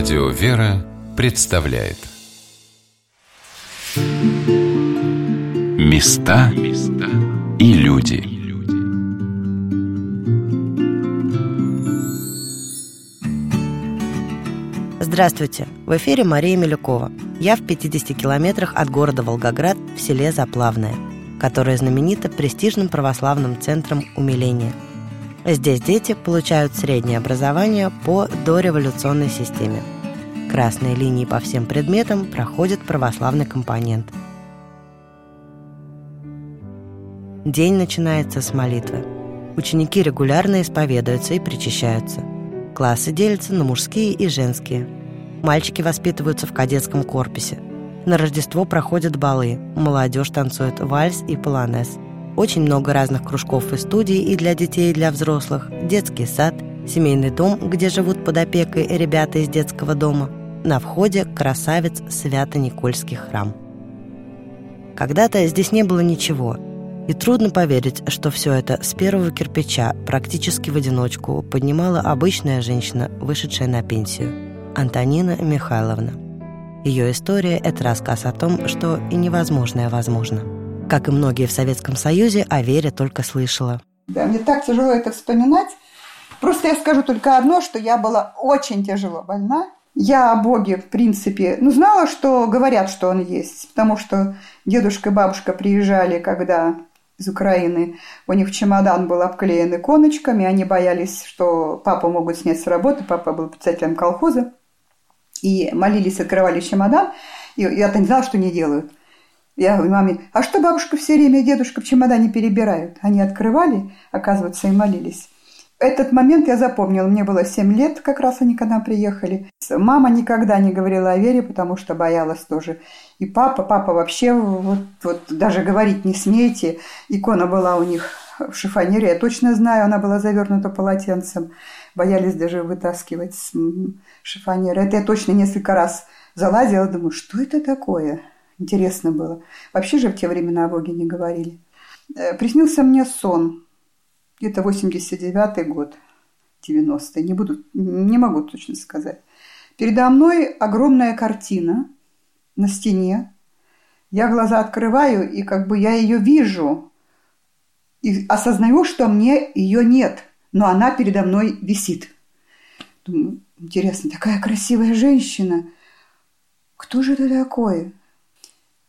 Радио «Вера» представляет Места и люди Здравствуйте! В эфире Мария Милюкова. Я в 50 километрах от города Волгоград в селе Заплавное, которое знаменито престижным православным центром умиления – Здесь дети получают среднее образование по дореволюционной системе. Красные линии по всем предметам проходит православный компонент. День начинается с молитвы. Ученики регулярно исповедуются и причащаются. Классы делятся на мужские и женские. Мальчики воспитываются в кадетском корпусе. На Рождество проходят балы, молодежь танцует вальс и полонез – очень много разных кружков и студий и для детей, и для взрослых, детский сад, семейный дом, где живут под опекой ребята из детского дома. На входе красавец Свято-Никольский храм. Когда-то здесь не было ничего, и трудно поверить, что все это с первого кирпича, практически в одиночку, поднимала обычная женщина, вышедшая на пенсию – Антонина Михайловна. Ее история – это рассказ о том, что и невозможное возможно – как и многие в Советском Союзе, о Вере только слышала. Да, мне так тяжело это вспоминать. Просто я скажу только одно, что я была очень тяжело больна. Я о Боге, в принципе, ну, знала, что говорят, что Он есть, потому что дедушка и бабушка приезжали, когда из Украины, у них чемодан был обклеен иконочками, они боялись, что папу могут снять с работы, папа был председателем колхоза, и молились, открывали чемодан, и я-то не знала, что они делают. Я говорю маме, а что бабушка все время и дедушка в чемодане перебирают? Они открывали, оказывается, и молились. Этот момент я запомнила. Мне было 7 лет, как раз они когда приехали. Мама никогда не говорила о вере, потому что боялась тоже. И папа, папа вообще вот, вот даже говорить не смейте. Икона была у них в шифонере, я точно знаю, она была завернута полотенцем. Боялись даже вытаскивать с шифонера. Это я точно несколько раз залазила, думаю, что это такое? Интересно было. Вообще же в те времена о Боге не говорили. Э, приснился мне сон. Где-то 89-й год, 90-й. Не, буду, не могу точно сказать. Передо мной огромная картина на стене. Я глаза открываю, и как бы я ее вижу. И осознаю, что мне ее нет. Но она передо мной висит. Думаю, интересно, такая красивая женщина. Кто же это такое?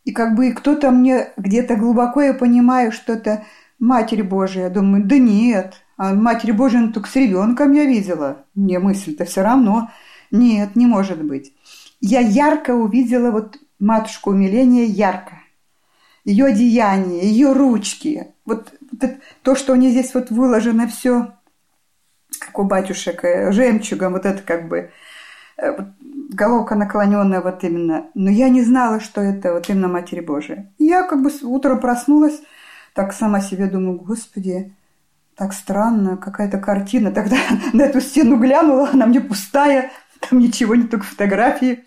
И как бы кто-то мне где-то глубоко я понимаю, что это Матерь Божия. Я думаю, да нет, а Матерь Божия ну, только с ребенком я видела. Мне мысль-то все равно. Нет, не может быть. Я ярко увидела вот матушку умиления ярко. Ее одеяние, ее ручки. Вот, вот то, что у нее здесь вот выложено все, как у батюшек, э, жемчугом, вот это как бы э, головка наклоненная вот именно. Но я не знала, что это вот именно Матерь Божия. Я как бы утром проснулась, так сама себе думаю, господи, так странно, какая-то картина. Тогда на эту стену глянула, она мне пустая, там ничего, не только фотографии.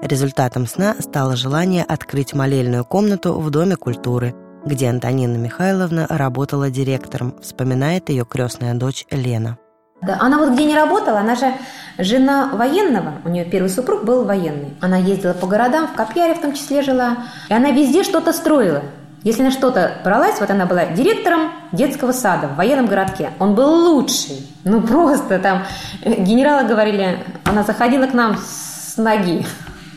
Результатом сна стало желание открыть молельную комнату в Доме культуры, где Антонина Михайловна работала директором, вспоминает ее крестная дочь Лена. Да, она вот где не работала, она же жена военного, у нее первый супруг был военный. Она ездила по городам, в Копьяре в том числе жила, и она везде что-то строила. Если на что-то бралась, вот она была директором детского сада в военном городке. Он был лучший. Ну просто там генералы говорили, она заходила к нам с ноги.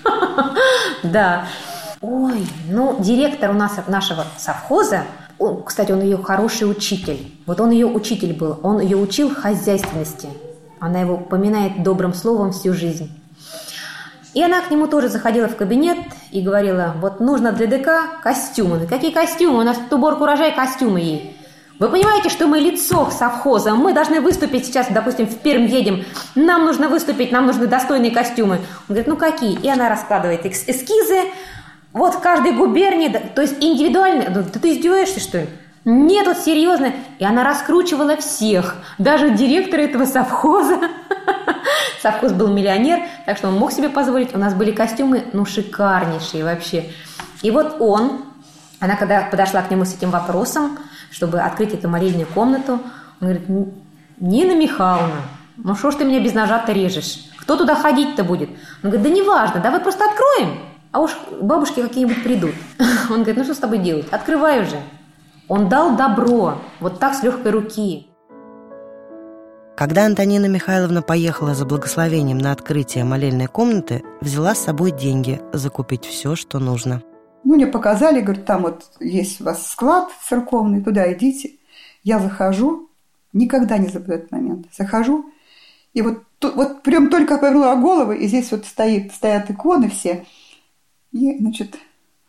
Да. Ой, ну директор у нас нашего совхоза он, кстати, он ее хороший учитель. Вот он ее учитель был. Он ее учил хозяйственности. Она его поминает добрым словом всю жизнь. И она к нему тоже заходила в кабинет и говорила, вот нужно для ДК костюмы. Какие костюмы? У нас тут уборка урожая, костюмы ей. Вы понимаете, что мы лицо совхоза, мы должны выступить сейчас, допустим, в Пермь едем, нам нужно выступить, нам нужны достойные костюмы. Он говорит, ну какие? И она раскладывает эскизы, вот в каждой губернии, то есть индивидуально. Да ты издеваешься, что ли? Нет, вот серьезно. И она раскручивала всех, даже директора этого совхоза. Совхоз был миллионер, так что он мог себе позволить. У нас были костюмы, ну, шикарнейшие вообще. И вот он, она когда подошла к нему с этим вопросом, чтобы открыть эту молельную комнату, он говорит, Нина Михайловна, Ну что ж ты меня без ножа-то режешь? Кто туда ходить-то будет? Он говорит, да неважно, давай просто откроем. А уж бабушки какие-нибудь придут. Он говорит, ну что с тобой делать? Открывай уже. Он дал добро, вот так с легкой руки. Когда Антонина Михайловна поехала за благословением на открытие молельной комнаты, взяла с собой деньги закупить все, что нужно. Ну, мне показали, говорят, там вот есть у вас склад церковный, туда идите. Я захожу, никогда не забуду этот момент. Захожу, и вот, вот прям только повернула голову, и здесь вот стоит, стоят иконы все. И, значит,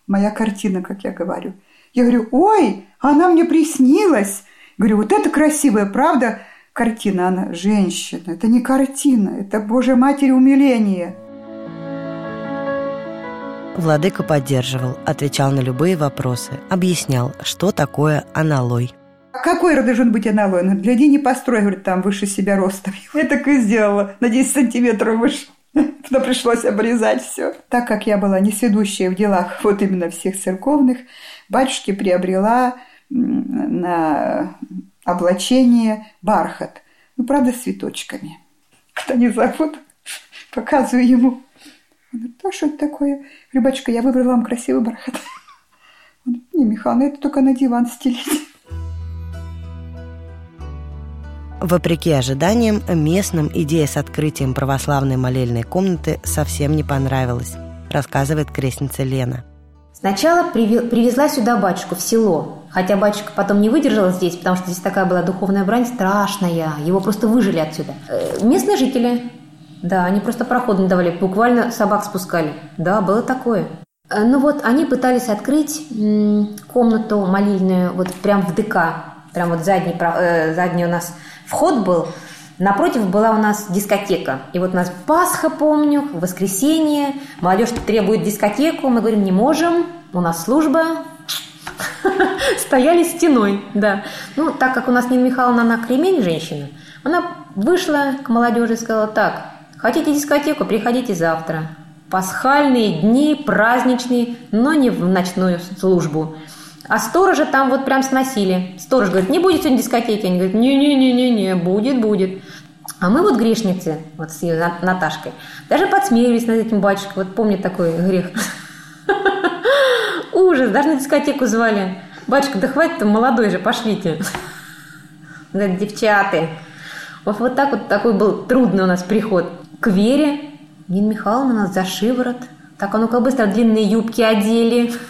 моя картина, как я говорю. Я говорю, ой, она мне приснилась. Говорю, вот это красивая, правда, картина. Она женщина. Это не картина, это Божья Матери умиление. Владыка поддерживал, отвечал на любые вопросы, объяснял, что такое аналой. Какой должен быть аналой? Ну, гляди, не построй, говорит, там выше себя ростом. Я так и сделала, на 10 сантиметров выше. Но пришлось обрезать все. Так как я была несведущая в делах вот именно всех церковных, батюшке приобрела на облачение бархат. Ну, правда, с цветочками. Кто не зовут, показываю ему. Он говорит, а что это такое? Рыбачка, я выбрала вам красивый бархат. Он говорит, не, Михаил, это только на диван стелить. Вопреки ожиданиям, местным идея с открытием православной молельной комнаты совсем не понравилась, рассказывает крестница Лена. Сначала привезла сюда батюшку в село, хотя батюшка потом не выдержал здесь, потому что здесь такая была духовная брань страшная, его просто выжили отсюда. Э, местные жители, да, они просто проход не давали, буквально собак спускали. Да, было такое. Э, ну вот, они пытались открыть комнату молильную вот прям в ДК, прям вот задний, э, задний у нас вход был, Напротив была у нас дискотека. И вот у нас Пасха, помню, воскресенье. Молодежь требует дискотеку. Мы говорим, не можем, у нас служба. Стояли стеной, да. Ну, так как у нас Нина Михайловна, она кремень женщина, она вышла к молодежи и сказала, так, хотите дискотеку, приходите завтра. Пасхальные дни, праздничные, но не в ночную службу. А сторожа там вот прям сносили. Сторож говорит, не будет сегодня дискотеки. Они говорят, не-не-не-не, будет, будет. А мы вот грешницы, вот с ее Наташкой, даже подсмеялись над этим батюшкой. Вот помню такой грех. Ужас, даже на дискотеку звали. Батюшка, да хватит, там молодой же, пошлите. Говорит, девчаты. Вот, вот так вот такой был трудный у нас приход. К Вере Нина Михайловна нас за шиворот. Так, а ну-ка быстро длинные юбки одели.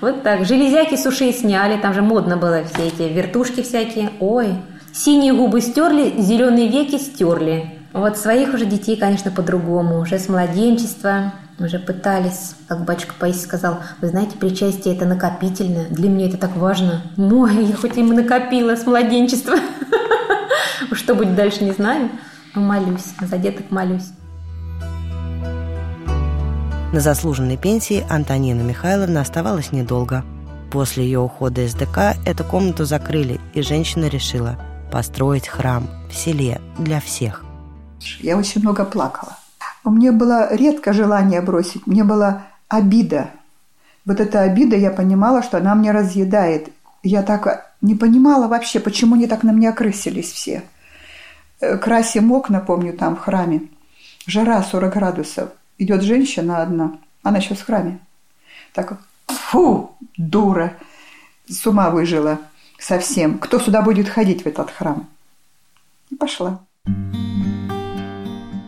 Вот так. Железяки с ушей сняли, там же модно было все эти вертушки всякие. Ой, синие губы стерли, зеленые веки стерли. Вот своих уже детей, конечно, по-другому. Уже с младенчества уже пытались, как батюшка Паисий сказал, вы знаете, причастие это накопительно. Для меня это так важно. Мой, я хоть и накопила с младенчества. Что будет дальше, не знаю. Но молюсь, за деток молюсь. На заслуженной пенсии Антонина Михайловна оставалась недолго. После ее ухода из ДК эту комнату закрыли, и женщина решила построить храм в селе для всех. Я очень много плакала. У меня было редко желание бросить, мне была обида. Вот эта обида, я понимала, что она мне разъедает. Я так не понимала вообще, почему они так на меня крысились все. Э, красим окна, помню, там в храме. Жара 40 градусов идет женщина одна, она сейчас в храме. Так, фу, дура, с ума выжила совсем. Кто сюда будет ходить в этот храм? И пошла.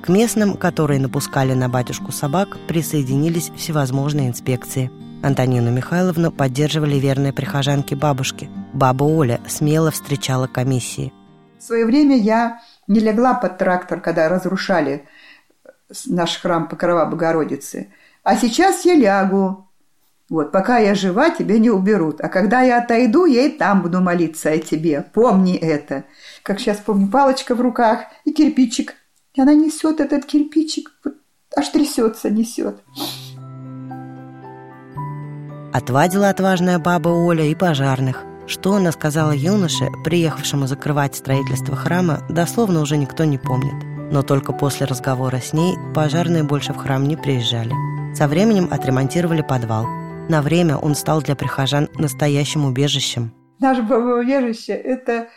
К местным, которые напускали на батюшку собак, присоединились всевозможные инспекции. Антонину Михайловну поддерживали верные прихожанки бабушки. Баба Оля смело встречала комиссии. В свое время я не легла под трактор, когда разрушали наш храм Покрова Богородицы. А сейчас я лягу. Вот, пока я жива, тебя не уберут. А когда я отойду, я и там буду молиться о тебе. Помни это. Как сейчас помню, палочка в руках и кирпичик. И она несет этот кирпичик, вот, аж трясется, несет. Отвадила отважная баба Оля и пожарных. Что она сказала юноше, приехавшему закрывать строительство храма, дословно уже никто не помнит но только после разговора с ней пожарные больше в храм не приезжали. Со временем отремонтировали подвал. На время он стал для прихожан настоящим убежищем. Наше убежище – это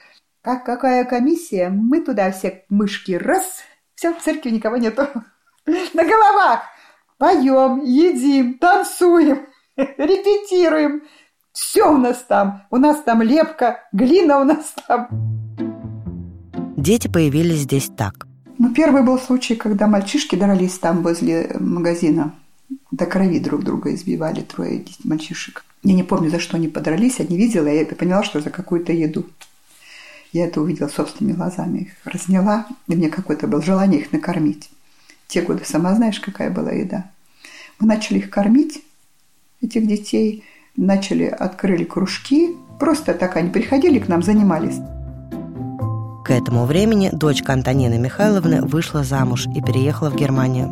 как какая комиссия, мы туда все мышки раз, все, в церкви никого нету. На головах поем, едим, танцуем, репетируем. Все у нас там. У нас там лепка, глина у нас там. Дети появились здесь так. Ну, первый был случай, когда мальчишки дрались там возле магазина. До крови друг друга избивали трое мальчишек. Я не помню, за что они подрались, я не видела, я поняла, что за какую-то еду. Я это увидела собственными глазами, их разняла, и мне какое-то было желание их накормить. Те годы сама знаешь, какая была еда. Мы начали их кормить, этих детей, начали, открыли кружки, просто так они приходили к нам, занимались. К этому времени дочка Антонины Михайловны вышла замуж и переехала в Германию.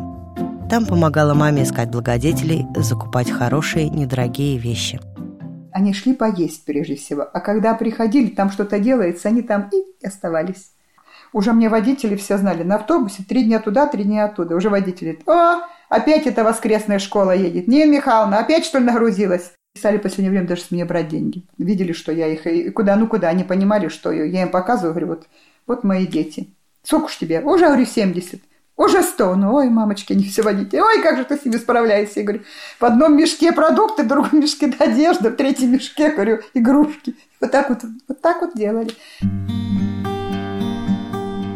Там помогала маме искать благодетелей, закупать хорошие, недорогие вещи. Они шли поесть прежде всего, а когда приходили, там что-то делается, они там и оставались. Уже мне водители все знали, на автобусе три дня туда, три дня оттуда. Уже водители, о, опять эта воскресная школа едет. Не, Михайловна, опять что ли нагрузилась? Стали в последнее время даже с меня брать деньги. Видели, что я их, и куда, ну куда, они понимали, что я им показываю, говорю, вот, вот мои дети. Сколько ж тебе? Уже, говорю, 70. Уже 100. Ну, ой, мамочки, не все водите. Ой, как же ты с ними справляешься? Я говорю, в одном мешке продукты, в другом мешке одежда, в третьем мешке, говорю, игрушки. Вот так вот, вот так вот делали.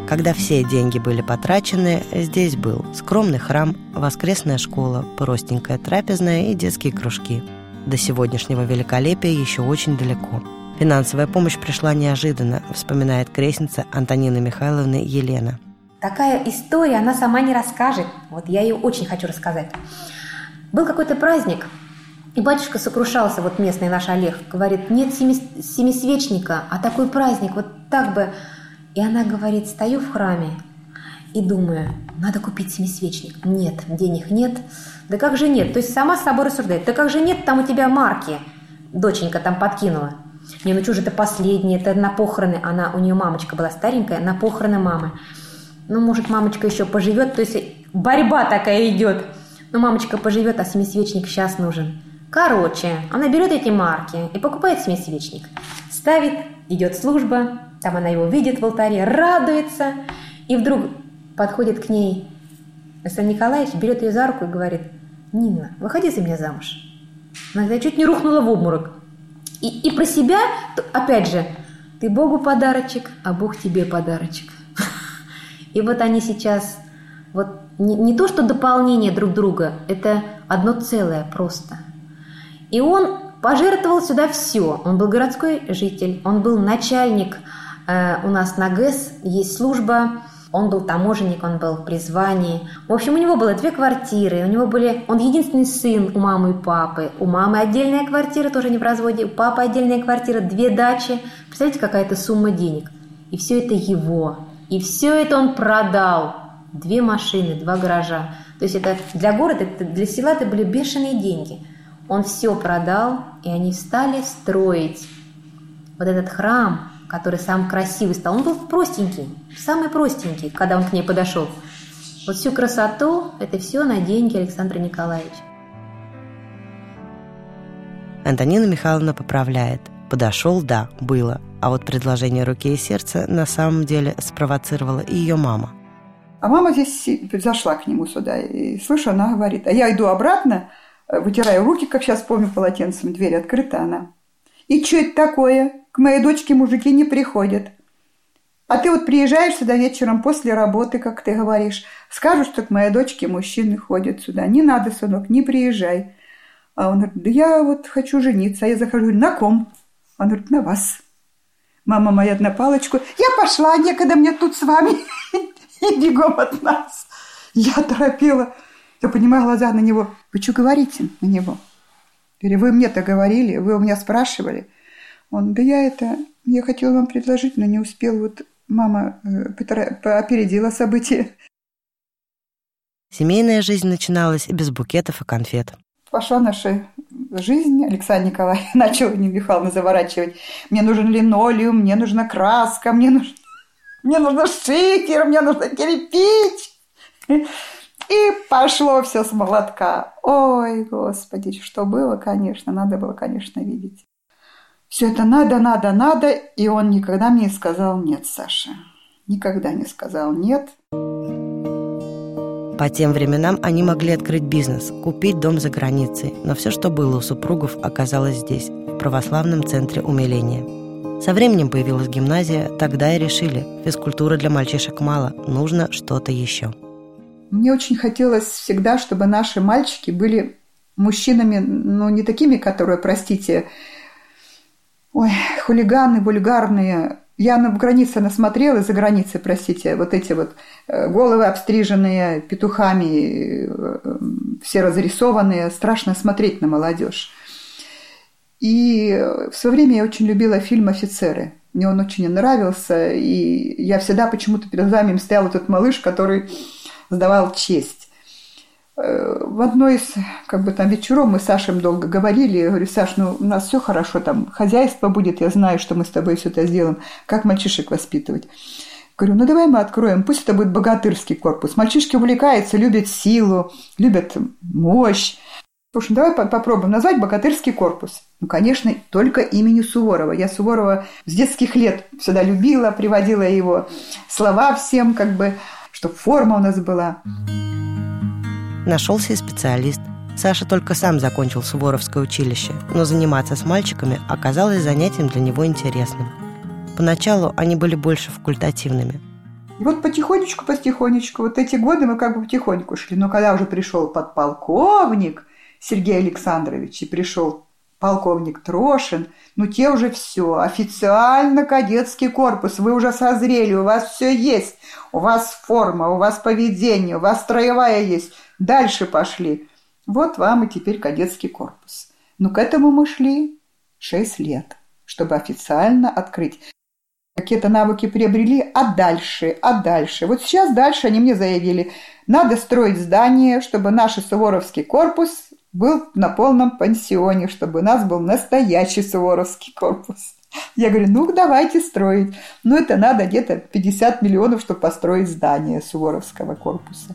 Когда все деньги были потрачены, здесь был скромный храм, воскресная школа, простенькая трапезная и детские кружки. До сегодняшнего великолепия еще очень далеко. Финансовая помощь пришла неожиданно, вспоминает крестница Антонины Михайловны Елена. Такая история она сама не расскажет. Вот я ее очень хочу рассказать. Был какой-то праздник, и батюшка сокрушался, вот местный наш Олег, говорит, нет семи, семисвечника, а такой праздник, вот так бы и она говорит, стою в храме и думаю, надо купить семисвечник. Нет, денег нет. Да как же нет? То есть сама с собой рассуждает. Да как же нет, там у тебя марки. Доченька там подкинула. Не, ну что же это последнее, это на похороны. Она, у нее мамочка была старенькая, на похороны мамы. Ну, может, мамочка еще поживет. То есть борьба такая идет. Но мамочка поживет, а семисвечник сейчас нужен. Короче, она берет эти марки и покупает семисвечник. Ставит, идет служба, там она его видит в алтаре, радуется, и вдруг подходит к ней Александр Николаевич, берет ее за руку и говорит, «Нина, выходи за меня замуж». Она чуть не рухнула в обморок. И, и про себя, опять же, ты Богу подарочек, а Бог тебе подарочек. И вот они сейчас, вот не, не то, что дополнение друг друга, это одно целое просто. И он пожертвовал сюда все. Он был городской житель, он был начальник Э, у нас на ГЭС есть служба, он был таможенник, он был при звании. В общем, у него было две квартиры, у него были... Он единственный сын у мамы и папы. У мамы отдельная квартира, тоже не в разводе, у папы отдельная квартира, две дачи. Представляете, какая-то сумма денег. И все это его. И все это он продал. Две машины, два гаража. То есть это для города, это для села это были бешеные деньги. Он все продал, и они стали строить вот этот храм, который сам красивый стал. Он был простенький, самый простенький, когда он к ней подошел. Вот всю красоту – это все на деньги Александра Николаевича. Антонина Михайловна поправляет. Подошел, да, было. А вот предложение руки и сердца на самом деле спровоцировала и ее мама. А мама здесь зашла к нему сюда, и слышу, она говорит, а я иду обратно, вытираю руки, как сейчас помню, полотенцем, дверь открыта она. И что это такое? К моей дочке мужики не приходят. А ты вот приезжаешь сюда вечером после работы, как ты говоришь, скажешь, что к моей дочке мужчины ходят сюда. Не надо, сынок, не приезжай. А он говорит, да я вот хочу жениться. А я захожу, на ком? Он говорит, на вас. Мама моя на палочку. Я пошла, некогда мне тут с вами. И бегом от нас. Я торопила. Я понимаю глаза на него. Вы что говорите на него? Или вы мне-то говорили, вы у меня спрашивали. Он, да я это, я хотела вам предложить, но не успел. Вот мама э, опередила события. Семейная жизнь начиналась без букетов и конфет. Пошла наша жизнь. Александр Николаевич начал Нина Михайловна заворачивать. Мне нужен линолеум, мне нужна краска, мне нужно, мне нужно шикер, мне нужно кирпич. И пошло все с молотка. Ой, господи, что было, конечно, надо было, конечно, видеть. все это надо, надо, надо, и он никогда мне не сказал «нет», Саша. Никогда не сказал «нет». По тем временам они могли открыть бизнес, купить дом за границей, но все, что было у супругов, оказалось здесь, в православном центре умиления. Со временем появилась гимназия, тогда и решили, физкультуры для мальчишек мало, нужно что-то еще. Мне очень хотелось всегда, чтобы наши мальчики были мужчинами, ну, не такими, которые, простите, ой, хулиганы, вульгарные, я на границе насмотрела, за границей, простите, вот эти вот э, головы обстриженные петухами, э, все разрисованные. Страшно смотреть на молодежь. И в свое время я очень любила фильм «Офицеры». Мне он очень нравился, и я всегда почему-то перед глазами стоял этот малыш, который сдавал честь. Э, в одной из как бы там вечеров мы с Сашей долго говорили. Я говорю, Саш, ну у нас все хорошо, там хозяйство будет, я знаю, что мы с тобой все это сделаем. Как мальчишек воспитывать? Говорю, ну давай мы откроем, пусть это будет богатырский корпус. Мальчишки увлекаются, любят силу, любят мощь. Общем, давай попробуем назвать богатырский корпус. Ну, конечно, только имени Суворова. Я Суворова с детских лет всегда любила, приводила его слова всем, как бы, чтобы форма у нас была. Нашелся и специалист. Саша только сам закончил Суворовское училище, но заниматься с мальчиками оказалось занятием для него интересным. Поначалу они были больше факультативными. И вот потихонечку, потихонечку, вот эти годы мы как бы потихоньку шли. Но когда уже пришел подполковник Сергей Александрович и пришел полковник Трошин, ну те уже все, официально кадетский корпус, вы уже созрели, у вас все есть, у вас форма, у вас поведение, у вас строевая есть. Дальше пошли. Вот вам и теперь кадетский корпус. Но к этому мы шли 6 лет, чтобы официально открыть. Какие-то навыки приобрели, а дальше, а дальше. Вот сейчас дальше они мне заявили, надо строить здание, чтобы наш Суворовский корпус был на полном пансионе, чтобы у нас был настоящий Суворовский корпус. Я говорю, ну давайте строить. Ну это надо где-то 50 миллионов, чтобы построить здание Суворовского корпуса.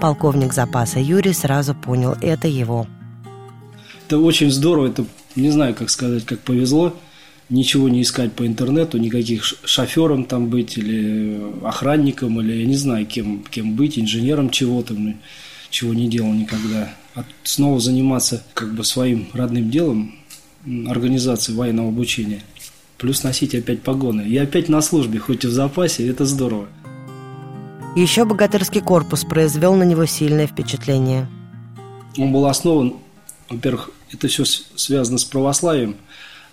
Полковник запаса Юрий сразу понял, это его. Это очень здорово, это не знаю, как сказать, как повезло. Ничего не искать по интернету, никаких шофером там быть, или охранником, или я не знаю, кем, кем быть, инженером чего-то, чего не делал никогда. А снова заниматься как бы своим родным делом, организацией военного обучения. Плюс носить опять погоны. Я опять на службе, хоть и в запасе, это здорово. Еще богатырский корпус произвел на него сильное впечатление. Он был основан, во-первых, это все связано с православием,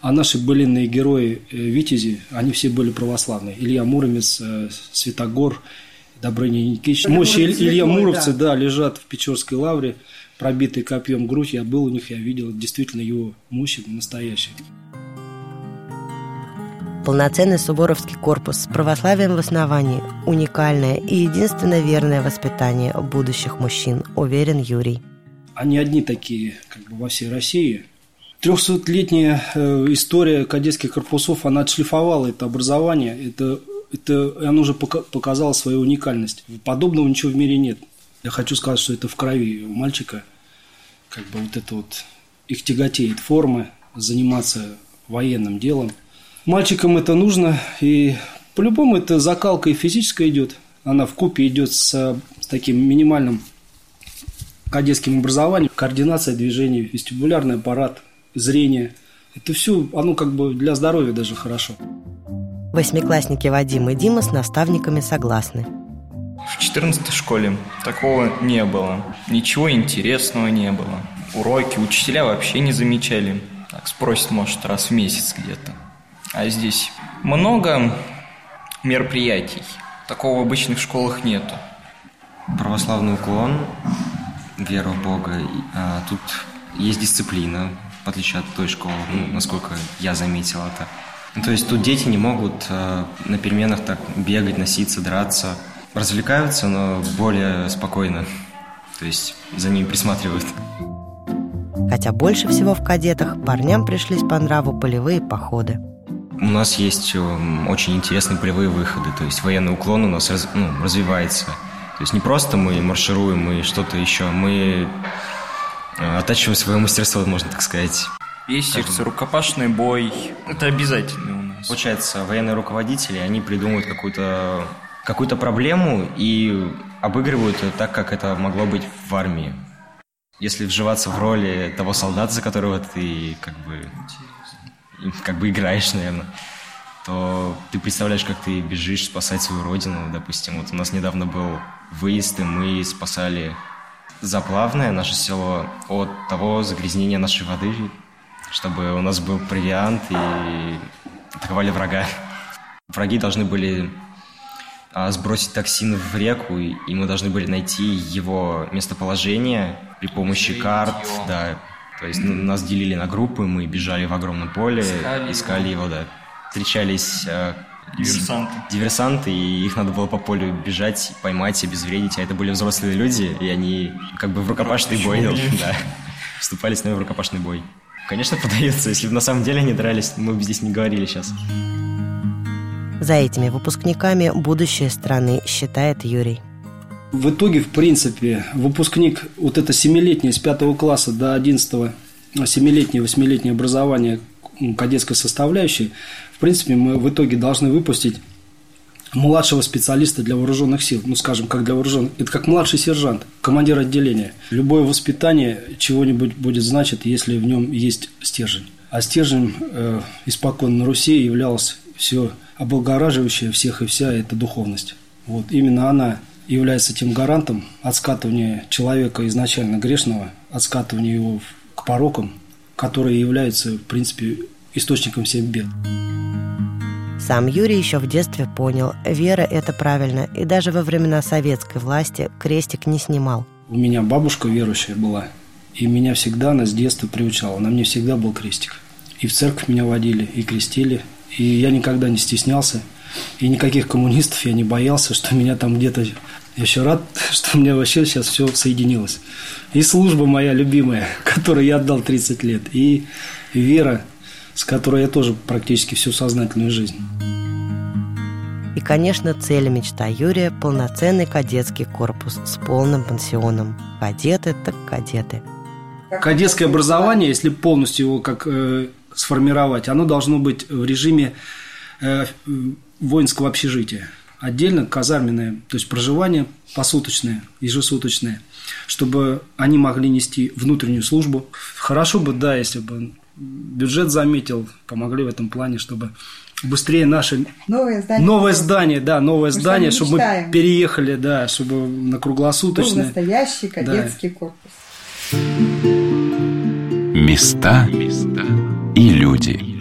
а наши былинные герои э, Витязи, они все были православные. Илья Муромец, э, Святогор, Добрыня Никитич. Мощи Илья Муровцы, да. да, лежат в Печорской лавре, пробитые копьем грудь. Я был у них, я видел действительно его мощи настоящие. Полноценный Суворовский корпус с православием в основании – уникальное и единственно верное воспитание будущих мужчин, уверен Юрий. Они одни такие как бы во всей России. Трехсотлетняя э, история кадетских корпусов, она отшлифовала это образование, это, это, оно уже показало свою уникальность. Подобного ничего в мире нет. Я хочу сказать, что это в крови у мальчика, как бы вот это вот, их тяготеет формы, заниматься военным делом – Мальчикам это нужно, и по-любому это закалка и физическая идет. Она в купе идет с, с таким минимальным кадетским образованием, координация движений, вестибулярный аппарат, зрение. Это все, оно как бы для здоровья даже хорошо. Восьмиклассники Вадим и Дима с наставниками согласны. В 14 школе такого не было. Ничего интересного не было. Уроки учителя вообще не замечали. Так спросят, может, раз в месяц где-то. А здесь много мероприятий. Такого в обычных школах нету. Православный уклон, вера в Бога. А, тут есть дисциплина, в отличие от той школы, ну, насколько я заметил это. Ну, то есть тут дети не могут э, на переменах так бегать, носиться, драться. Развлекаются, но более спокойно. То есть за ними присматривают. Хотя больше всего в кадетах парням пришлись по нраву полевые походы. У нас есть эм, очень интересные полевые выходы, то есть военный уклон у нас раз, ну, развивается. То есть не просто мы маршируем и что-то еще, мы э, оттачиваем свое мастерство, можно так сказать. Есть секция рукопашный бой. Это обязательно у нас. Получается, военные руководители, они придумывают какую-то какую-то проблему и обыгрывают ее так, как это могло быть в армии. Если вживаться в роли того солдата, за которого ты как бы, как бы играешь, наверное, то ты представляешь, как ты бежишь спасать свою родину, допустим. Вот у нас недавно был выезд, и мы спасали Заплавное, наше село, от того загрязнения нашей воды, чтобы у нас был провиант и атаковали врага. Враги должны были а, сбросить токсин в реку, и мы должны были найти его местоположение при помощи карт, его. да. То есть нас делили на группы, мы бежали в огромном поле, искали, искали его, да. Встречались а, Диверсанты. Диверсанты, и их надо было по полю бежать, поймать, обезвредить. А это были взрослые люди, и они как бы в рукопашный бой, да, вступали с нами в рукопашный бой. Конечно, подается. Если бы на самом деле они дрались, мы бы здесь не говорили сейчас. За этими выпускниками будущее страны, считает Юрий. В итоге, в принципе, выпускник вот это семилетнее с пятого класса до одиннадцатого, семилетнее, восьмилетнее образование кадетской составляющей, в принципе, мы в итоге должны выпустить младшего специалиста для вооруженных сил, ну, скажем, как для вооруженных, это как младший сержант, командир отделения. Любое воспитание чего-нибудь будет значить, если в нем есть стержень. А стержень э, испокон на Руси являлось все облагораживающее всех и вся – это духовность. Вот именно она является тем гарантом от скатывания человека изначально грешного, от скатывания его к порокам, которые являются, в принципе, источником всех бед. Сам Юрий еще в детстве понял, вера – это правильно, и даже во времена советской власти крестик не снимал. У меня бабушка верующая была, и меня всегда она с детства приучала, на мне всегда был крестик. И в церковь меня водили, и крестили, и я никогда не стеснялся, и никаких коммунистов я не боялся, что меня там где-то... Я еще рад, что у меня вообще сейчас все соединилось. И служба моя любимая, которой я отдал 30 лет, и вера, с которой я тоже практически всю сознательную жизнь. И, конечно, цель мечта Юрия – полноценный кадетский корпус с полным пансионом. Кадеты так кадеты. Кадетское образование, если полностью его как э, сформировать, оно должно быть в режиме э, воинского общежития. Отдельно казарменное, то есть проживание посуточное, ежесуточное, чтобы они могли нести внутреннюю службу. Хорошо бы, да, если бы бюджет заметил, помогли в этом плане, чтобы быстрее наше новое здание, новое здание да, новое мы здание, чтобы мы переехали, да, чтобы на круглосуточное. Был настоящий кадетский да. корпус. Места и люди.